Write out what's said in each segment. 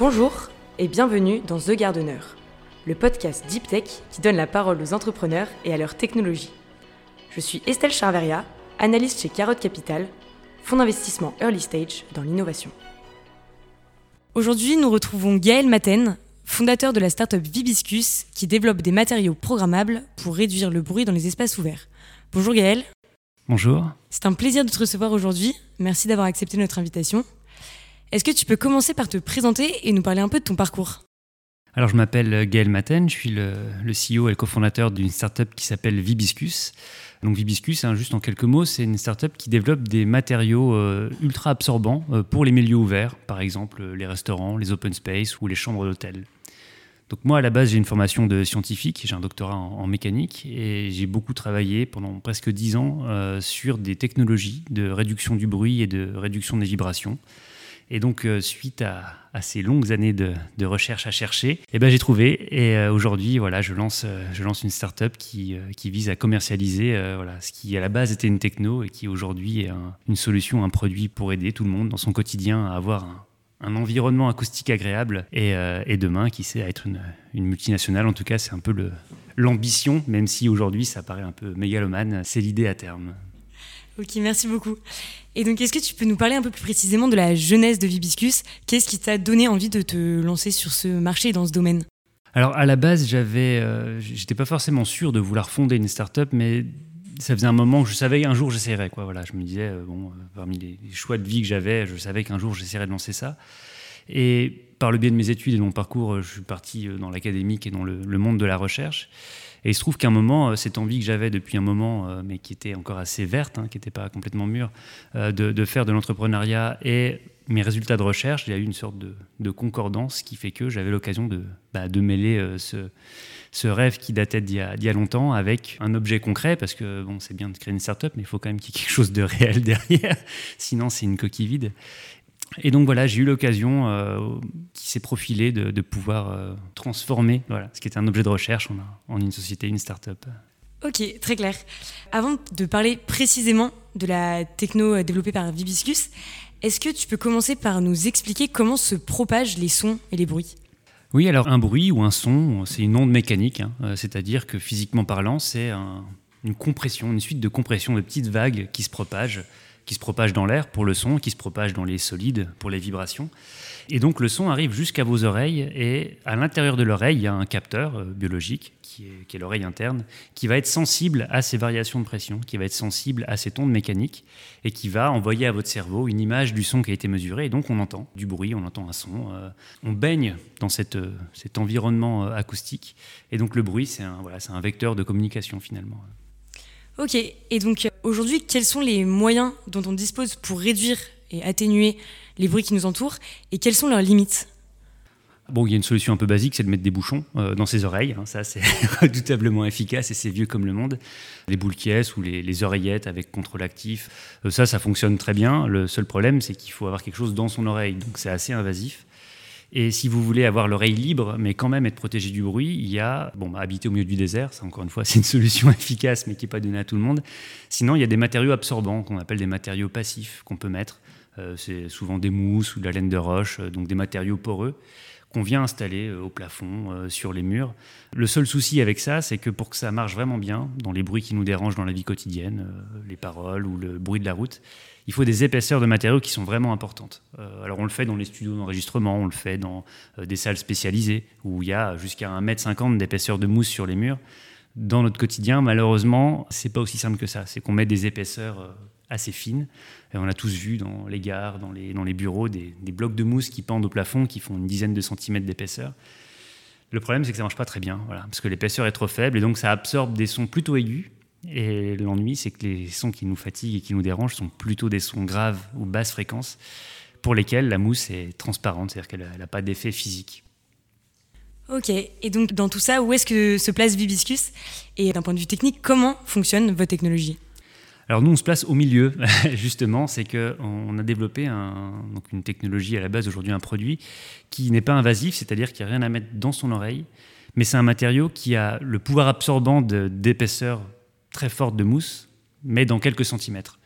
Bonjour et bienvenue dans The Gardener, le podcast Deep Tech qui donne la parole aux entrepreneurs et à leur technologie. Je suis Estelle Charveria, analyste chez Carotte Capital, fonds d'investissement early stage dans l'innovation. Aujourd'hui, nous retrouvons Gaël Maten, fondateur de la startup Vibiscus qui développe des matériaux programmables pour réduire le bruit dans les espaces ouverts. Bonjour Gaël. Bonjour. C'est un plaisir de te recevoir aujourd'hui. Merci d'avoir accepté notre invitation. Est-ce que tu peux commencer par te présenter et nous parler un peu de ton parcours alors, je m'appelle Gaël Maten, je suis le, CEO et cofondateur d'une startup qui s'appelle Vibiscus. Donc, Vibiscus, hein, juste en quelques mots, c'est une startup qui développe des matériaux euh, ultra absorbants euh, pour les milieux ouverts, par exemple euh, les restaurants, les open space ou les chambres d'hôtel. Donc moi, à la base, j'ai une formation de scientifique, j'ai un doctorat en, mécanique et j'ai beaucoup travaillé pendant presque dix ans sur des technologies de réduction du bruit et de réduction des vibrations. Et donc, euh, suite à, ces longues années de, recherche à chercher, eh ben, j'ai trouvé. Et euh, aujourd'hui, voilà, je lance, euh, je lance une start-up qui, vise à commercialiser voilà, ce qui, à la base, était une techno et qui, aujourd'hui, est une solution, un produit pour aider tout le monde dans son quotidien à avoir un, environnement acoustique agréable. Et, demain, qui sait, à être une multinationale. En tout cas, c'est un peu l'ambition, même si aujourd'hui, ça paraît un peu mégalomane. C'est l'idée à terme. Ok, merci beaucoup. Et donc, est-ce que tu peux nous parler un peu plus précisément de la jeunesse de Vibiscus? Qu'est-ce qui t'a donné envie de te lancer sur ce marché et dans ce domaine? Alors, à la base, j'avais, euh, j'étais pas forcément sûr de vouloir fonder une start-up, mais ça faisait un moment que je savais qu'un jour j'essaierais. Quoi. Voilà, je me disais, euh, bon, euh, parmi les, choix de vie que j'avais, je savais qu'un jour j'essaierais de lancer ça. Et par le biais de mes études et de mon parcours, je suis parti dans l'académique et dans le monde de la recherche. Et il se trouve qu'à un moment, euh, cette envie que j'avais depuis un moment, euh, mais qui était encore assez verte, hein, qui n'était pas complètement mûre, euh, de, faire de l'entrepreneuriat et mes résultats de recherche, il y a eu une sorte de, concordance qui fait que j'avais l'occasion de, bah, de mêler ce, rêve qui datait d'il y, a longtemps avec un objet concret, parce que bon, c'est bien de créer une start-up, mais il faut quand même qu'il y ait quelque chose de réel derrière, sinon c'est une coquille vide. Et donc voilà, j'ai eu l'occasion euh, qui s'est profilée de, pouvoir euh, transformer voilà, ce qui était un objet de recherche en, en une société, une start-up. Ok, très clair. Avant de parler précisément de la techno euh, développée par Vibiscus, est-ce que tu peux commencer par nous expliquer comment se propagent les sons et les bruits? Oui, alors un bruit ou un son, c'est une onde mécanique, hein. c'est-à-dire que physiquement parlant, c'est une compression, une suite de compressions de petites vagues qui se propagent qui se propage dans l'air pour le son, qui se propage dans les solides pour les vibrations. Et donc le son arrive jusqu'à vos oreilles et à l'intérieur de l'oreille, il y a un capteur euh, biologique qui est, l'oreille interne, qui va être sensible à ces variations de pression, qui va être sensible à ces ondes mécaniques et qui va envoyer à votre cerveau une image du son qui a été mesuré. Et donc on entend du bruit, on entend un son, euh, on baigne dans euh, cet environnement acoustique. Et donc le bruit, c'est un vecteur de communication finalement. Ok, et donc aujourd'hui, quels sont les moyens dont on dispose pour réduire et atténuer les bruits qui nous entourent et quelles sont leurs limites? Bon, il y a une solution un peu basique, c'est de mettre des bouchons euh, dans ses oreilles. Hein. ça, c'est redoutablement efficace et c'est vieux comme le monde. Les boules qui ou les, oreillettes avec contrôle actif, euh, ça, ça fonctionne très bien. Le seul problème, c'est qu'il faut avoir quelque chose dans son oreille, donc c'est assez invasif. Et si vous voulez avoir l'oreille libre, mais quand même être protégé du bruit, il y a, bon, bah, habiter au milieu du désert, ça encore une fois, c'est une solution efficace, mais qui n'est pas donnée à tout le monde. Sinon, il y a des matériaux absorbants, qu'on appelle des matériaux passifs, qu'on peut mettre. Euh, c'est souvent des mousses ou de la laine de roche, euh, donc des matériaux poreux qu'on vient installer euh, au plafond, sur les murs. Le seul souci avec ça, c'est que pour que ça marche vraiment bien, dans les bruits qui nous dérangent dans la vie quotidienne, les paroles ou le bruit de la route, il faut des épaisseurs de matériaux qui sont vraiment importantes. Euh, alors on le fait dans les studios d'enregistrement, on le fait dans euh, des salles spécialisées où il y a jusqu'à 1m50 d'épaisseur de mousse sur les murs. Dans notre quotidien, malheureusement, c'est pas aussi simple que ça. C'est qu'on met des épaisseurs euh, assez fines. Et on a tous vu dans les gares, dans les, bureaux, des, blocs de mousse qui pendent au plafond, qui font une dizaine de centimètres d'épaisseur. Le problème, c'est que ça marche pas très bien, voilà, parce que l'épaisseur est trop faible et donc ça absorbe des sons plutôt aigus et l'ennui, c'est que les sons qui nous fatiguent et qui nous dérangent sont plutôt des sons graves ou basses fréquences pour lesquels la mousse est transparente, c'est-à-dire qu'elle n'a pas d'effet physique. Ok, et donc dans tout ça, où est-ce que se place Vibiscus? Et d'un point de vue technique, comment fonctionne votre technologie alors nous, on se place au milieu, justement, c'est qu'on a développé donc une technologie à la base, aujourd'hui un produit, qui n'est pas invasif, c'est-à-dire qu'il n'y a rien à mettre dans son oreille, mais c'est un matériau qui a le pouvoir absorbant d'épaisseur très forte de mousse, mais dans quelques centimètres.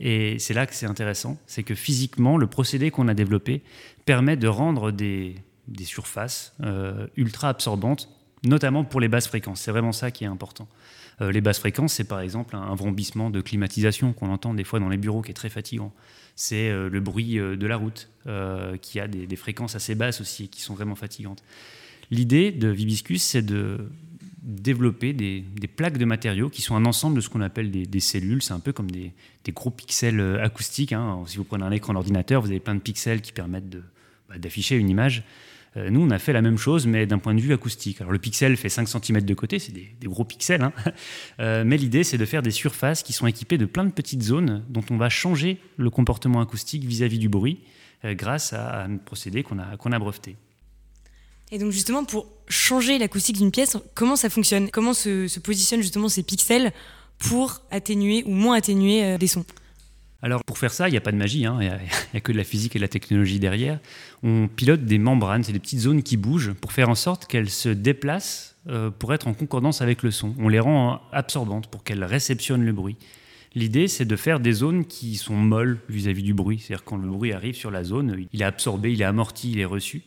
Et c'est là que c'est intéressant, c'est que physiquement, le procédé qu'on a développé permet de rendre des, surfaces euh, ultra absorbantes, notamment pour les basses fréquences. C'est vraiment ça qui est important. Euh, les basses fréquences, c'est par exemple un, vrombissement de climatisation qu'on entend des fois dans les bureaux qui est très fatigant. C'est euh, le bruit de la route qui a des, fréquences assez basses aussi qui sont vraiment fatigantes. L'idée de Vibiscus, c'est de développer des, plaques de matériaux qui sont un ensemble de ce qu'on appelle des, cellules. C'est un peu comme des, gros pixels euh, acoustiques. Hein. Si vous prenez un écran d'ordinateur, vous avez plein de pixels qui permettent bah, d'afficher une image. Euh, nous, on a fait la même chose, mais d'un point de vue acoustique. Alors, le pixel fait 5 cm de côté, c'est des, gros pixels. Hein. Euh, mais l'idée, c'est de faire des surfaces qui sont équipées de plein de petites zones dont on va changer le comportement acoustique vis-à-vis du bruit grâce à un procédé qu'on a, qu'on a breveté. Et donc justement, pour changer l'acoustique d'une pièce, comment ça fonctionne? Comment se, positionnent justement ces pixels pour atténuer ou moins atténuer euh, des sons? Alors pour faire ça, il n'y a pas de magie, hein. il n'y a, que de la physique et de la technologie derrière. On pilote des membranes, c'est des petites zones qui bougent pour faire en sorte qu'elles se déplacent euh, pour être en concordance avec le son. On les rend absorbantes pour qu'elles réceptionnent le bruit. L'idée, c'est de faire des zones qui sont molles vis-à-vis -vis du bruit. C'est-à-dire quand le bruit arrive sur la zone, il est absorbé, il est amorti, il est reçu.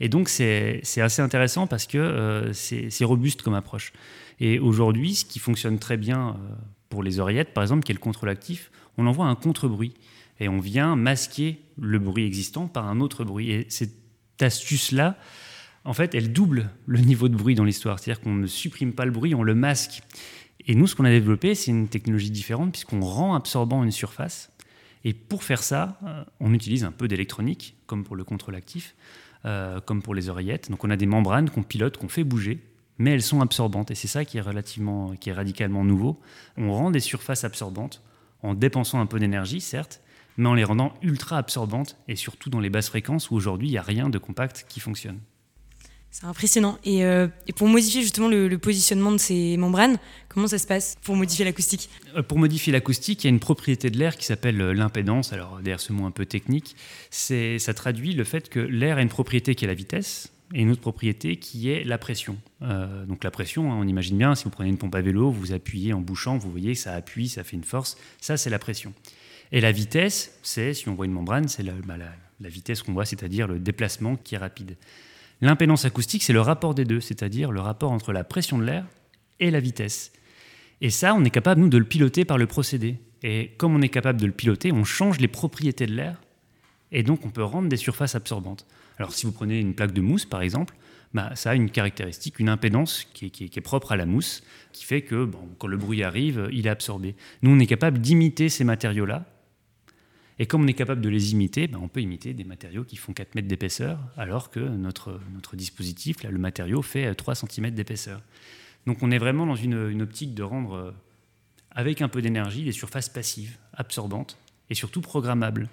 Et donc, c'est assez intéressant parce que euh, c'est robuste comme approche. Et aujourd'hui, ce qui fonctionne très bien euh, pour les oreillettes, par exemple, qui est le contrôle actif, on envoie un contre-bruit. Et on vient masquer le bruit existant par un autre bruit. Et cette astuce-là, en fait, elle double le niveau de bruit dans l'histoire. C'est-à-dire qu'on ne supprime pas le bruit, on le masque. Et nous, ce qu'on a développé, c'est une technologie différente puisqu'on rend absorbant une surface. Et pour faire ça, euh, on utilise un peu d'électronique, comme pour le contrôle actif. Euh, comme pour les oreillettes. Donc on a des membranes qu'on pilote, qu'on fait bouger, mais elles sont absorbantes. Et c'est ça qui est relativement, qui est radicalement nouveau. On rend des surfaces absorbantes en dépensant un peu d'énergie, certes, mais en les rendant ultra absorbantes, et surtout dans les basses fréquences où aujourd'hui il n'y a rien de compact qui fonctionne. C'est impressionnant. Euh, et, pour modifier justement le, positionnement de ces membranes, comment ça se passe pour modifier l'acoustique? Euh, Pour modifier l'acoustique, il y a une propriété de l'air qui s'appelle euh, l'impédance. Alors derrière ce mot un peu technique, ça traduit le fait que l'air a une propriété qui est la vitesse et une autre propriété qui est la pression. donc la pression, hein, on imagine bien, si vous prenez une pompe à vélo, vous appuyez en bouchant, vous voyez que ça appuie, ça fait une force. Ça, c'est la pression. Et la vitesse, c'est, si on voit une membrane, c'est la, bah, la vitesse qu'on voit, c'est-à-dire le déplacement qui est rapide. L'impédance acoustique, c'est le rapport des deux, c'est-à-dire le rapport entre la pression de l'air et la vitesse. Et ça, on est capable, nous, de le piloter par le procédé. Et comme on est capable de le piloter, on change les propriétés de l'air, et donc on peut rendre des surfaces absorbantes. Alors si vous prenez une plaque de mousse, par exemple, bah, ça a une caractéristique, une impédance qui est, propre à la mousse, qui fait que quand le bruit arrive, il est absorbé. Nous, on est capable d'imiter ces matériaux-là, et comme on est capable de les imiter, ben on peut imiter des matériaux qui font 4 mètres d'épaisseur, alors que notre, notre dispositif, là, le matériau, fait 3 cm d'épaisseur. Donc on est vraiment dans une, optique de rendre, euh, avec un peu d'énergie, des surfaces passives, absorbantes, et surtout programmables.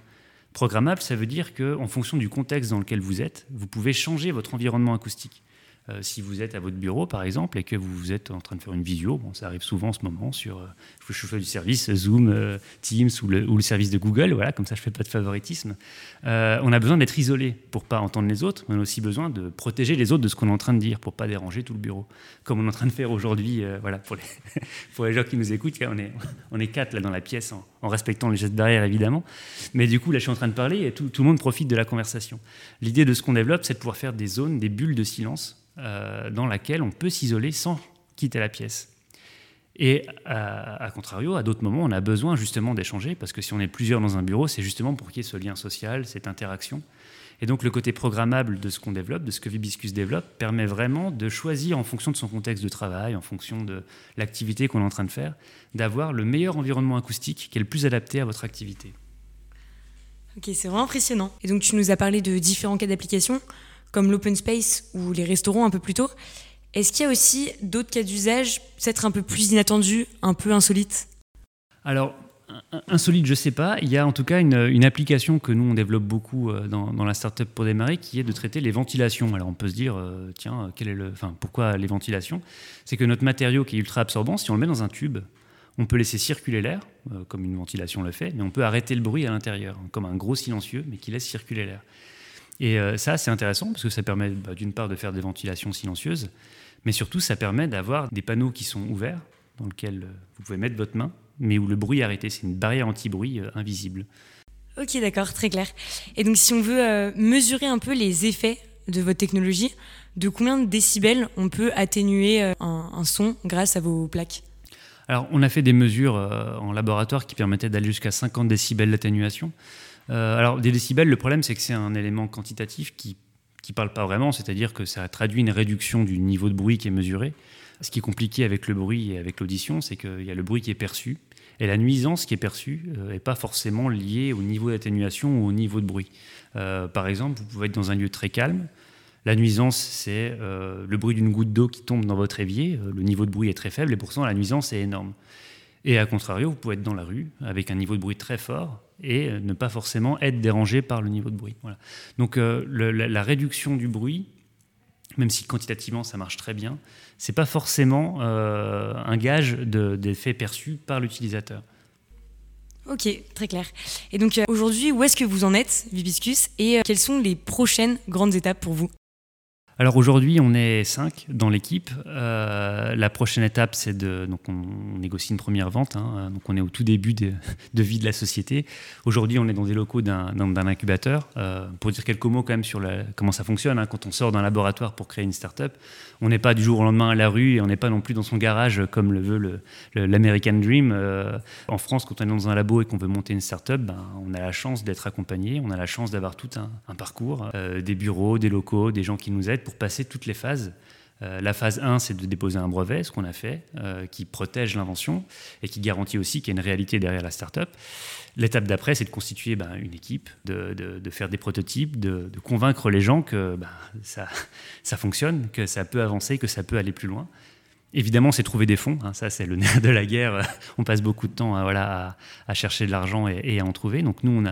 Programmable, ça veut dire qu'en fonction du contexte dans lequel vous êtes, vous pouvez changer votre environnement acoustique. Euh, si vous êtes à votre bureau, par exemple, et que vous êtes en train de faire une visio, bon, ça arrive souvent en ce moment sur, euh, je fais du service Zoom, euh, Teams ou le, service de Google, voilà, comme ça je fais pas de favoritisme. on a besoin d'être isolé pour pas entendre les autres, mais on a aussi besoin de protéger les autres de ce qu'on est en train de dire pour pas déranger tout le bureau, comme on est en train de faire aujourd'hui, voilà, pour les, gens qui nous écoutent, on est, quatre là dans la pièce en respectant les gestes barrières évidemment, mais du coup là je suis en train de parler et tout, tout le monde profite de la conversation. L'idée de ce qu'on développe, c'est de pouvoir faire des zones, des bulles de silence euh, dans laquelle on peut s'isoler sans quitter la pièce. Et à, contrario, à d'autres moments, on a besoin justement d'échanger, parce que si on est plusieurs dans un bureau, c'est justement pour qu'il y ait ce lien social, cette interaction. Et donc le côté programmable de ce qu'on développe, de ce que Vibiscus développe, permet vraiment de choisir en fonction de son contexte de travail, en fonction de l'activité qu'on est en train de faire, d'avoir le meilleur environnement acoustique qui est le plus adapté à votre activité. Ok, c'est vraiment impressionnant. Et donc tu nous as parlé de différents cas d'application comme l'open space ou les restaurants un peu plus tôt. Est-ce qu'il y a aussi d'autres cas d'usage, peut-être un peu plus inattendus, un peu insolites? Alors, insolite, je ne sais pas. Il y a en tout cas une, application que nous, on développe beaucoup euh, dans, dans, la startup pour démarrer, qui est de traiter les ventilations. Alors, on peut se dire, euh, tiens, quel est le, enfin, pourquoi les ventilations? C'est que notre matériau qui est ultra absorbant, si on le met dans un tube, on peut laisser circuler l'air, euh, comme une ventilation le fait, mais on peut arrêter le bruit à l'intérieur, comme un gros silencieux, mais qui laisse circuler l'air. Et ça, c'est intéressant parce que ça permet bah, d'une part de faire des ventilations silencieuses, mais surtout ça permet d'avoir des panneaux qui sont ouverts, dans lesquels vous pouvez mettre votre main mais où le bruit est arrêté. C'est une barrière anti-bruit invisible. Ok, d'accord, très clair. Et donc, si on veut mesurer un peu les effets de votre technologie, de combien de décibels on peut atténuer un, un son grâce à vos plaques? Alors, on a fait des mesures en laboratoire qui permettaient d'aller jusqu'à 50 décibels d'atténuation. alors, des décibels, le problème, c'est que c'est un élément quantitatif qui qui parle pas vraiment, c'est-à-dire que ça traduit une réduction du niveau de bruit qui est mesuré. Ce qui est compliqué avec le bruit et avec l'audition, c'est qu'il y a le bruit qui est perçu, et la nuisance qui est perçue n'est euh, pas forcément liée au niveau d'atténuation ou au niveau de bruit. Euh, par exemple, vous pouvez être dans un lieu très calme, la nuisance, c'est euh, le bruit d'une goutte d'eau qui tombe dans votre évier, le niveau de bruit est très faible, et pourtant la nuisance est énorme. Et à contrario, vous pouvez être dans la rue avec un niveau de bruit très fort et ne pas forcément être dérangé par le niveau de bruit. Donc la, réduction du bruit, même si quantitativement ça marche très bien, c'est pas forcément euh, un gage d'effet perçu par l'utilisateur. Ok, très clair. Et donc aujourd'hui, où est-ce que vous en êtes, Vibiscus, et quelles sont les prochaines grandes étapes pour vous? Alors aujourd'hui, on est cinq dans l'équipe. Euh, la prochaine étape, c'est de. Donc on, négocie une première vente. Hein. donc on est au tout début de, vie de la société. Aujourd'hui, on est dans des locaux d'un incubateur. Euh, pour dire quelques mots quand même sur comment ça fonctionne, hein. quand on sort d'un laboratoire pour créer une start-up, on n'est pas du jour au lendemain à la rue et on n'est pas non plus dans son garage comme le veut l'American Dream. Euh, en France, quand on est dans un labo et qu'on veut monter une start-up, ben, on a la chance d'être accompagné, on a la chance d'avoir tout un, un parcours, des bureaux, des locaux, des gens qui nous aident pour passer toutes les phases. Euh, la phase 1, c'est de déposer un brevet, ce qu'on a fait, euh, qui protège l'invention et qui garantit aussi qu'il y a une réalité derrière la startup. L'étape d'après, c'est de constituer ben, une équipe, de, faire des prototypes, de, convaincre les gens que ben, ça, fonctionne, que ça peut avancer, que ça peut aller plus loin. Évidemment, c'est trouver des fonds. Hein, ça, c'est le nerf de la guerre. On passe beaucoup de temps à, voilà, à, chercher de l'argent et, à en trouver. Donc, nous,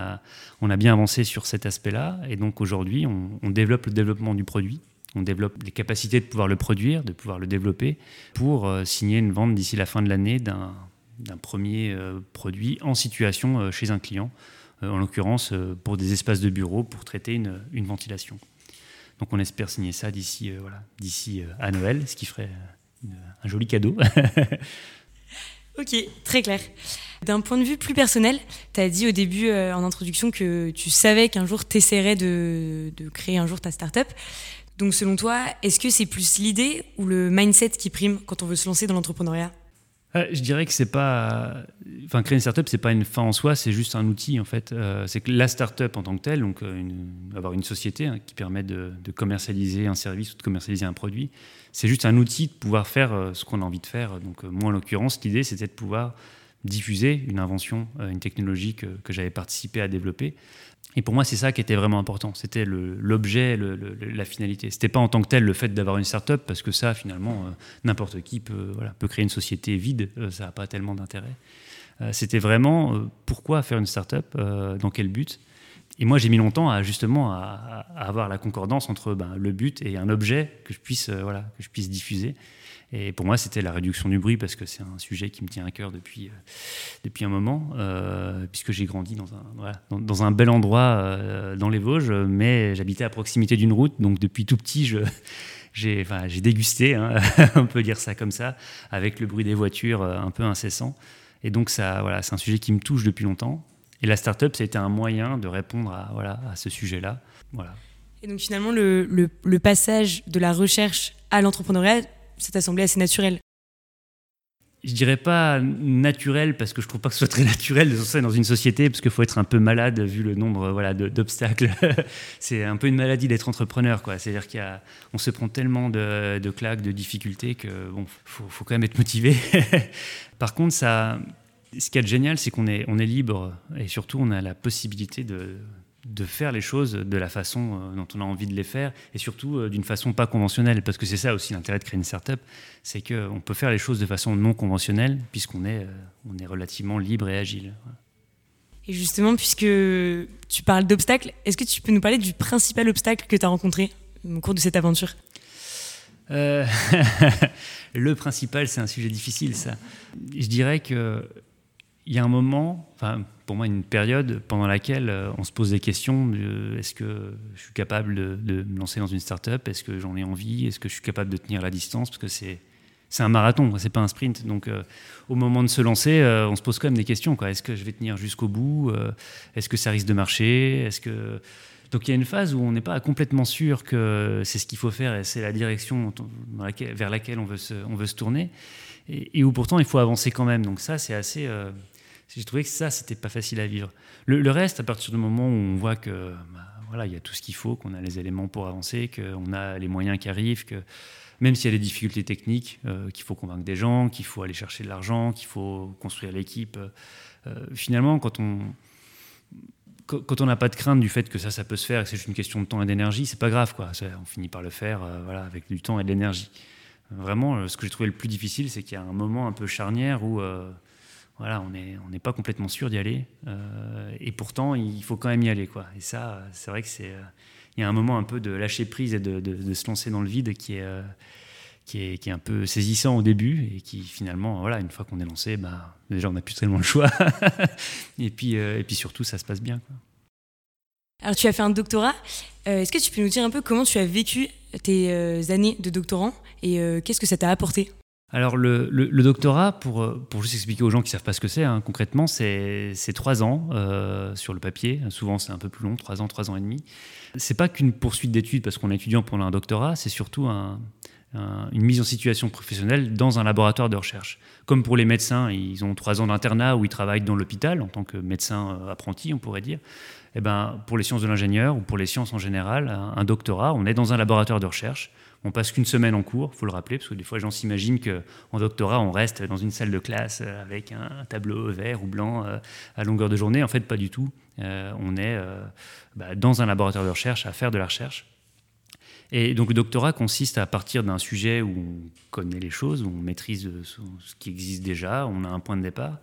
on a, bien avancé sur cet aspect-là. Et donc, aujourd'hui, on, développe le développement du produit. On développe les capacités de pouvoir le produire, de pouvoir le développer, pour euh, signer une vente d'ici la fin de l'année d'un premier euh, produit en situation euh, chez un client, en l'occurrence pour des espaces de bureau pour traiter une, ventilation. Donc on espère signer ça d'ici voilà, à Noël, ce qui ferait un joli cadeau. ok, très clair. D'un point de vue plus personnel, tu as dit au début en introduction que tu savais qu'un jour tu essaierais de, de, créer un jour ta startup. Donc selon toi, est-ce que c'est plus l'idée ou le mindset qui prime quand on veut se lancer dans l'entrepreneuriat? Euh, je dirais que c'est pas, enfin créer une startup c'est pas une fin en soi, c'est juste un outil en fait. Euh, c'est que la startup en tant que telle, donc euh, avoir une société hein, qui permet de, commercialiser un service ou de commercialiser un produit, c'est juste un outil de pouvoir faire ce qu'on a envie de faire. Donc moi en l'occurrence, l'idée c'était de pouvoir diffuser une invention, une technologie que, que j'avais participé à développer et pour moi, c'est ça qui était vraiment important. C'était l'objet, la finalité. C'était pas en tant que tel le fait d'avoir une start-up, parce que ça, finalement, euh, n'importe qui peut, créer une société vide, euh, ça n'a pas tellement d'intérêt. Euh, c'était vraiment pourquoi faire une start-up, dans quel but? Et moi, j'ai mis longtemps à justement avoir la concordance entre ben, le but et un objet que je puisse, que je puisse diffuser. Et pour moi, c'était la réduction du bruit parce que c'est un sujet qui me tient à cœur depuis, euh, depuis un moment, euh, puisque j'ai grandi dans un, dans, un bel endroit euh, dans les Vosges, mais j'habitais à proximité d'une route, donc depuis tout petit, j'ai, enfin, dégusté, hein, on peut dire ça comme ça, avec le bruit des voitures un peu incessant. Et donc, voilà, c'est un sujet qui me touche depuis longtemps. Et la start-up, ça a été un moyen de répondre à, voilà, à ce sujet-là. Voilà. Et donc, finalement, le, le, le passage de la recherche à l'entrepreneuriat, ça t'a semblé assez naturel je dirais pas naturel parce que je trouve pas que ce soit très naturel dans une société parce qu'il faut être un peu malade vu le nombre voilà d'obstacles. c'est un peu une maladie d'être entrepreneur quoi. C'est-à-dire qu'on se prend tellement de, de, claques, de difficultés que bon, faut, faut quand même être motivé. Par contre, ça, ce qui est génial, c'est qu'on est on est libre et surtout on a la possibilité de de faire les choses de la façon euh, dont on a envie de les faire et surtout euh, d'une façon pas conventionnelle parce que c'est ça aussi l'intérêt de créer une startup c'est qu'on peut faire les choses de façon non conventionnelle puisqu'on est, euh, on est relativement libre et agile. Et justement, puisque tu parles d'obstacles, est-ce que tu peux nous parler du principal obstacle que tu as rencontré au cours de cette aventure? Le principal, c'est un sujet difficile, ça. Je dirais que il y a un moment, enfin pour moi une période pendant laquelle euh, on se pose des questions est-ce que je suis capable de, me lancer dans une start-up? Est-ce que j'en ai envie? Est-ce que je suis capable de tenir la distance? Parce que c'est c'est un marathon, c'est pas un sprint. Donc, au moment de se lancer, on se pose quand même des questions. Est-ce que je vais tenir jusqu'au bout? Est-ce que ça risque de marcher? Est-ce que donc il y a une phase où on n'est pas complètement sûr que c'est ce qu'il faut faire et c'est la direction vers laquelle on veut se, on veut se tourner, et, où pourtant il faut avancer quand même. Donc ça, c'est assez... Euh, j'ai trouvé que ça, c'était pas facile à vivre. Le, reste, à partir du moment où on voit que bah, voilà, il y a tout ce qu'il faut, qu'on a les éléments pour avancer, qu'on a les moyens qui arrivent, que même s'il y a des difficultés techniques, euh, qu'il faut convaincre des gens, qu'il faut aller chercher de l'argent, qu'il faut construire l'équipe, euh, finalement, quand on quand on n'a pas de crainte du fait que ça, ça peut se faire, que c'est juste une question de temps et d'énergie, c'est pas grave, quoi. On finit par le faire, euh, voilà, avec du temps et de l'énergie. Vraiment, euh, ce que j'ai trouvé le plus difficile, c'est qu'il y a un moment un peu charnière où, euh, voilà, on n'est pas complètement sûr d'y aller, et pourtant, il faut quand même y aller, quoi. Et ça, c'est vrai que c'est, il y a un moment un peu de lâcher prise et de, se lancer dans le vide qui est qui est, qui est, un peu saisissant au début et qui finalement, voilà, une fois qu'on est lancé, bah, déjà on n'a plus tellement le choix. et, puis, euh, et puis surtout, ça se passe bien. Alors tu as fait un doctorat. Euh, est-ce que tu peux nous dire un peu comment tu as vécu tes euh, années de doctorant et qu'est-ce que ça t'a apporté? Alors le, doctorat, pour, pour juste expliquer aux gens qui ne savent pas ce que c'est, hein, concrètement, c'est trois ans sur le papier. Souvent c'est un peu plus long, trois ans, trois ans et demi. C'est pas qu'une poursuite d'études parce qu'on est étudiant pendant un doctorat, c'est surtout un, une mise en situation professionnelle dans un laboratoire de recherche. Comme pour les médecins, ils ont trois ans d'internat où ils travaillent dans l'hôpital en tant que médecin euh, apprenti, on pourrait dire. Eh ben, pour les sciences de l'ingénieur ou pour les sciences en général, un, doctorat, on est dans un laboratoire de recherche. On passe qu'une semaine en cours, faut le rappeler, parce que des fois, les gens s'imaginent qu'en doctorat, on reste dans une salle de classe euh, avec un, tableau vert ou blanc euh, à longueur de journée. En fait, pas du tout. on est bah, dans un laboratoire de recherche à faire de la recherche et donc le doctorat consiste à partir d'un sujet où on connaît les choses, où on maîtrise ce qui existe déjà, on a un point de départ,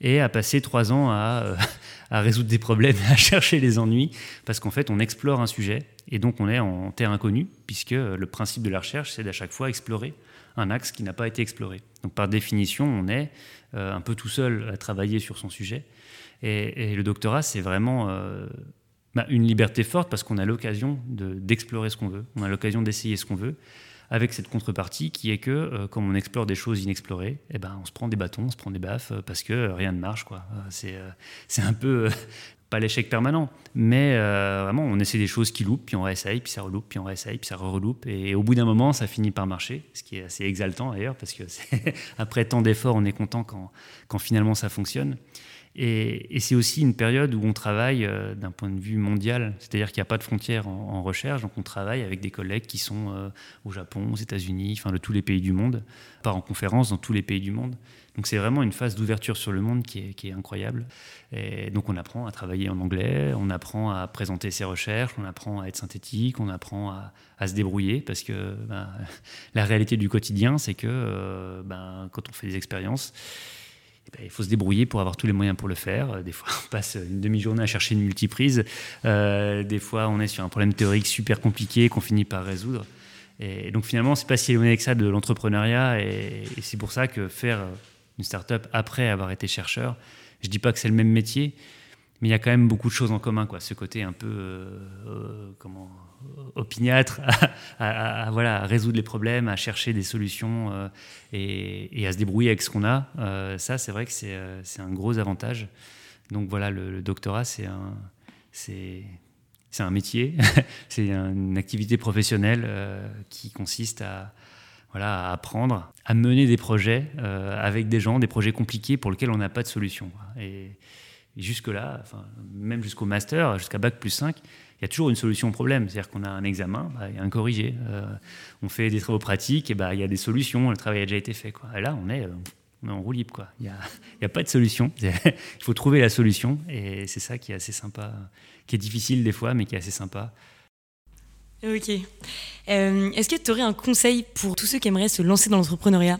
et à passer trois ans à, euh, résoudre des problèmes, à chercher les ennuis, parce qu'en fait on explore un sujet, et donc on est en terre inconnue, puisque le principe de la recherche, c'est d'à chaque fois explorer un axe qui n'a pas été exploré. Donc par définition, on est euh, un peu tout seul à travailler sur son sujet, et, le doctorat, c'est vraiment... Euh, bah, une liberté forte parce qu'on a l'occasion d'explorer ce qu'on veut, on a l'occasion d'essayer ce qu'on veut, avec cette contrepartie qui est que, euh, comme on explore des choses inexplorées, eh ben, on se prend des bâtons, on se prend des baffes, euh, parce que rien ne marche. quoi. Euh, c'est un peu, pas l'échec permanent, mais vraiment, on essaie des choses qui loupent, puis on réessaye, puis ça reloupe, puis on réessaye, puis ça reloupe, et au bout d'un moment, ça finit par marcher, ce qui est assez exaltant d'ailleurs, parce que après tant d'efforts, on est content quand, quand finalement ça fonctionne. Et, c'est aussi une période où on travaille euh, d'un point de vue mondial, c'est-à-dire qu'il n'y a pas de frontières en, recherche, donc on travaille avec des collègues qui sont euh, au Japon, aux États-Unis, enfin de tous les pays du monde, part en conférence dans tous les pays du monde. Donc c'est vraiment une phase d'ouverture sur le monde qui est, incroyable. Et donc on apprend à travailler en anglais, on apprend à présenter ses recherches, on apprend à être synthétique, on apprend à, se débrouiller. Parce que ben, la réalité du quotidien, c'est que euh, ben, quand on fait des expériences, il faut se débrouiller pour avoir tous les moyens pour le faire. Euh, des fois, on passe une demi-journée à chercher une multiprise. Euh, des fois, on est sur un problème théorique super compliqué qu'on finit par résoudre. Et donc finalement, c'est pas si éloigné que ça de l'entrepreneuriat. Et, c'est pour ça que faire une start-up après avoir été chercheur, je dis pas que c'est le même métier, mais il y a quand même beaucoup de choses en commun, quoi. Ce côté un peu, euh, opiniâtre à, voilà, résoudre les problèmes, à chercher des solutions euh, et, à se débrouiller avec ce qu'on a. Euh, ça, c'est vrai que euh, c'est un gros avantage. Donc voilà, le, doctorat, c'est un, un métier, c'est une activité professionnelle qui consiste à, voilà, apprendre à mener des projets avec des gens, des projets compliqués pour lesquels on n'a pas de solution. Et, et jusque-là, enfin, même jusqu'au master, jusqu'à Bac plus 5, il y a toujours une solution au problème. C'est-à-dire qu'on a un examen, bah, il y a un corrigé. Euh, on fait des travaux pratiques, et bah, il y a des solutions, le travail a déjà été fait. Quoi. Et là, on est, euh, on est en roue libre. Quoi. Il n'y a, a, pas de solution. il faut trouver la solution, et c'est ça qui est assez sympa, qui est difficile des fois, mais qui est assez sympa. Ok. Euh, est-ce que tu aurais un conseil pour tous ceux qui aimeraient se lancer dans l'entrepreneuriat?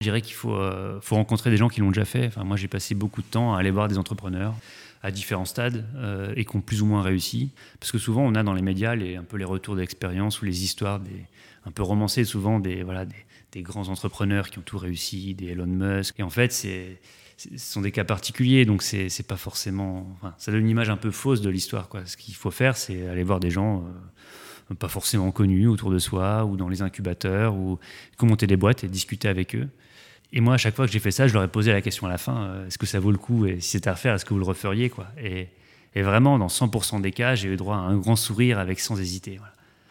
Je dirais qu'il faut, faut rencontrer des gens qui l'ont déjà fait. Enfin, moi, j'ai passé beaucoup de temps à aller voir des entrepreneurs, à différents stades euh, et qui ont plus ou moins réussi. Parce que souvent, on a dans les médias les, un peu les retours d'expérience ou les histoires des, un peu romancées, souvent des, voilà, des, grands entrepreneurs qui ont tout réussi, des Elon Musk. Et en fait, c'est ce sont des cas particuliers, donc c'est pas forcément. ça donne une image un peu fausse de l'histoire. Ce qu'il faut faire, c'est aller voir des gens pas forcément connus autour de soi ou dans les incubateurs ou monté des boîtes et discuter avec eux. Et moi, à chaque fois que j'ai fait ça, je leur ai posé la question à la fin est-ce que ça vaut le coup Et si c'était à refaire, est-ce que vous le referiez et, vraiment, dans 100% des cas, j'ai eu droit à un grand sourire avec sans hésiter.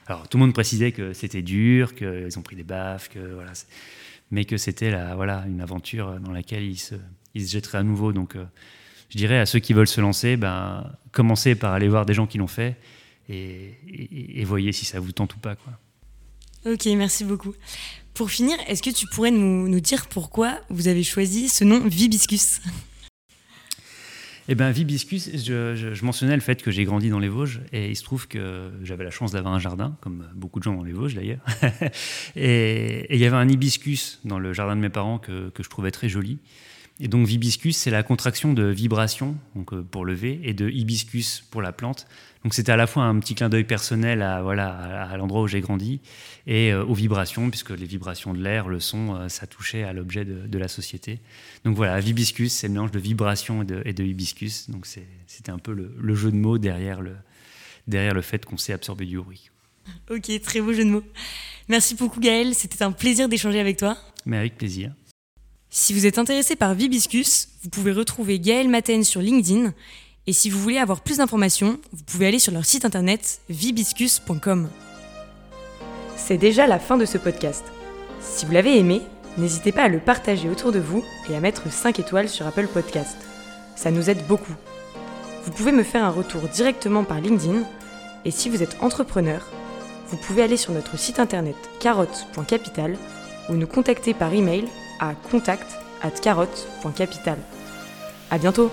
Alors, tout le monde précisait que c'était dur, qu'ils ont pris des baffes, que voilà, mais que c'était voilà, une aventure dans laquelle ils se, ils jetteraient à nouveau. Donc, je dirais à ceux qui veulent se lancer, ben, commencez par aller voir des gens qui l'ont fait et, voyez si ça vous tente ou pas. Ok, merci beaucoup. Pour finir, est-ce que tu pourrais nous, dire pourquoi vous avez choisi ce nom Vibiscus? Eh bien, Vibiscus, je, mentionnais le fait que j'ai grandi dans les Vosges et il se trouve que j'avais la chance d'avoir un jardin, comme beaucoup de gens dans les Vosges d'ailleurs. et, il y avait un hibiscus dans le jardin de mes parents que je trouvais très joli. Et donc vibiscus, c'est la contraction de vibration, donc euh, pour lever, et de hibiscus pour la plante. Donc c'était à la fois un petit clin d'œil personnel à voilà à, l'endroit où j'ai grandi et euh, aux vibrations, puisque les vibrations de l'air, le son, euh, ça touchait à l'objet de, la société. Donc voilà, vibiscus, c'est le mélange de vibration et de, hibiscus. Donc c'était un peu le, jeu de mots derrière le, derrière le fait qu'on s'est absorbé du bruit. Ok, très beau jeu de mots. Merci beaucoup Gaël, c'était un plaisir d'échanger avec toi. Mais avec plaisir. Si vous êtes intéressé par Vibiscus, vous pouvez retrouver Gaël Maten sur LinkedIn. Et si vous voulez avoir plus d'informations, vous pouvez aller sur leur site internet vibiscus.com. C'est déjà la fin de ce podcast. Si vous l'avez aimé, n'hésitez pas à le partager autour de vous et à mettre 5 étoiles sur Apple Podcast. Ça nous aide beaucoup. Vous pouvez me faire un retour directement par LinkedIn. Et si vous êtes entrepreneur, vous pouvez aller sur notre site internet carotte.capital ou nous contacter par email à contact at carotte.capital. À bientôt!